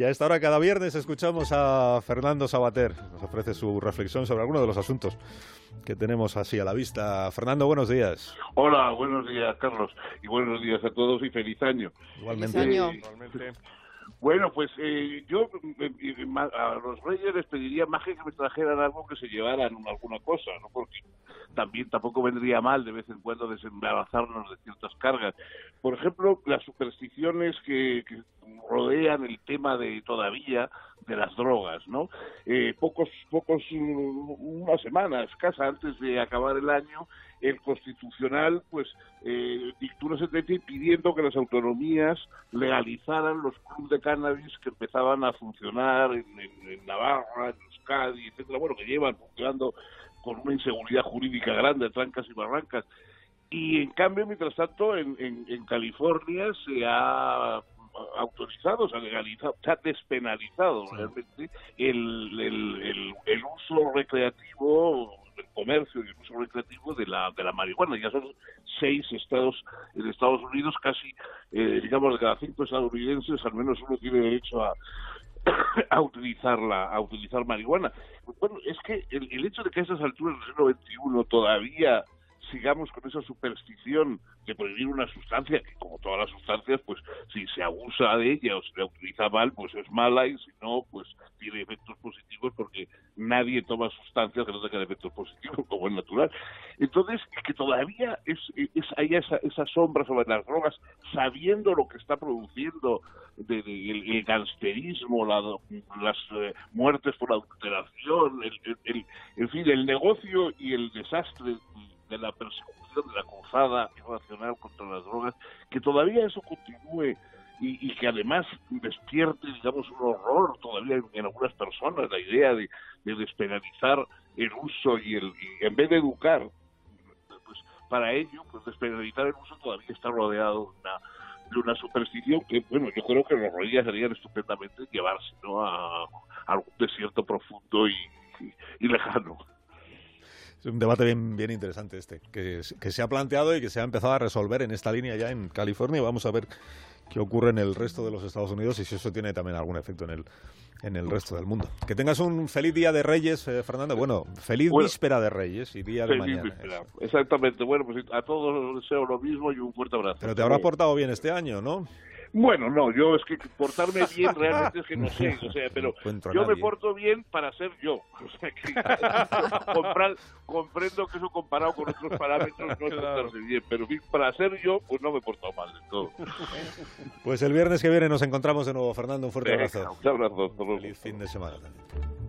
Y a esta hora cada viernes escuchamos a Fernando Sabater. Nos ofrece su reflexión sobre algunos de los asuntos que tenemos así a la vista. Fernando, buenos días. Hola, buenos días, Carlos. Y buenos días a todos y feliz año. Igualmente. Feliz año. Igualmente. Bueno, pues eh, yo eh, eh, ma- a los reyes les pediría más que me trajeran algo que se llevaran alguna cosa, ¿no? Porque también tampoco vendría mal de vez en cuando desembarazarnos de ciertas cargas. Por ejemplo, las supersticiones que, que rodean el tema de todavía de las drogas, ¿no? Eh, pocos, pocos, mm, una semana escasa antes de acabar el año, el constitucional, pues, eh, dictó una sentencia pidiendo que las autonomías legalizaran los clubes de cannabis que empezaban a funcionar en, en- en Navarra, en Euskadi, etcétera, bueno, que llevan funcionando con una inseguridad jurídica grande, trancas y barrancas. Y en cambio, mientras tanto, en, en, en California se ha autorizado, se ha legalizado, se ha despenalizado realmente el, el, el, el uso recreativo, el comercio y el uso recreativo de la, de la marihuana. Ya son seis estados en Estados Unidos, casi, eh, digamos, de cada cinco estadounidenses, al menos uno tiene derecho a, a utilizarla, a utilizar marihuana. Bueno, es que el, el hecho de que a esas alturas del siglo XXI todavía sigamos con esa superstición de prohibir una sustancia que como todas las sustancias pues si se abusa de ella o se la utiliza mal pues es mala y si no pues tiene efectos positivos porque nadie toma sustancias que no tengan efectos positivos como es natural. Entonces que todavía es, es hay esa, esa sombra sobre las drogas sabiendo lo que está produciendo de, el, el gangsterismo la, las eh, muertes por adulteración el, el, el- en fin el negocio y el desastre de la persecución, de la cruzada irracional contra las drogas, que todavía eso continúe y, que además despierte, digamos, un horror todavía en, algunas personas, la idea de, de despenalizar el uso y el en vez de educar, pues para ello, pues despenalizar el uso todavía está rodeado de una, superstición que, bueno, yo creo que los reyes harían estupendamente llevarse ¿no? a, algún desierto profundo y lejano. Es un debate bien, bien interesante este, que, se ha planteado y que se ha empezado a resolver en esta línea ya en California. Vamos a ver qué ocurre en el resto de los Estados Unidos y si eso tiene también algún efecto en el, en el resto del mundo. Que tengas un feliz día de Reyes, eh, Fernando. Bueno, feliz Bueno. víspera de Reyes y día de mañana. víspera. Exactamente. Bueno, pues a todos les deseo lo mismo y un fuerte abrazo. Pero te habrás portado bien este año, ¿no? Bueno, no, yo es que portarme bien realmente es que no sé, o sea, pero No yo me porto bien para ser yo. O sea, que comprar- comprendo que eso comparado con otros parámetros no es portarse bien, pero para ser yo, pues no me he portado mal de todo. Pues el viernes que viene nos encontramos de nuevo, Fernando. Un fuerte Venga, abrazo. un abrazo. hasta luego. Feliz fin de semana también.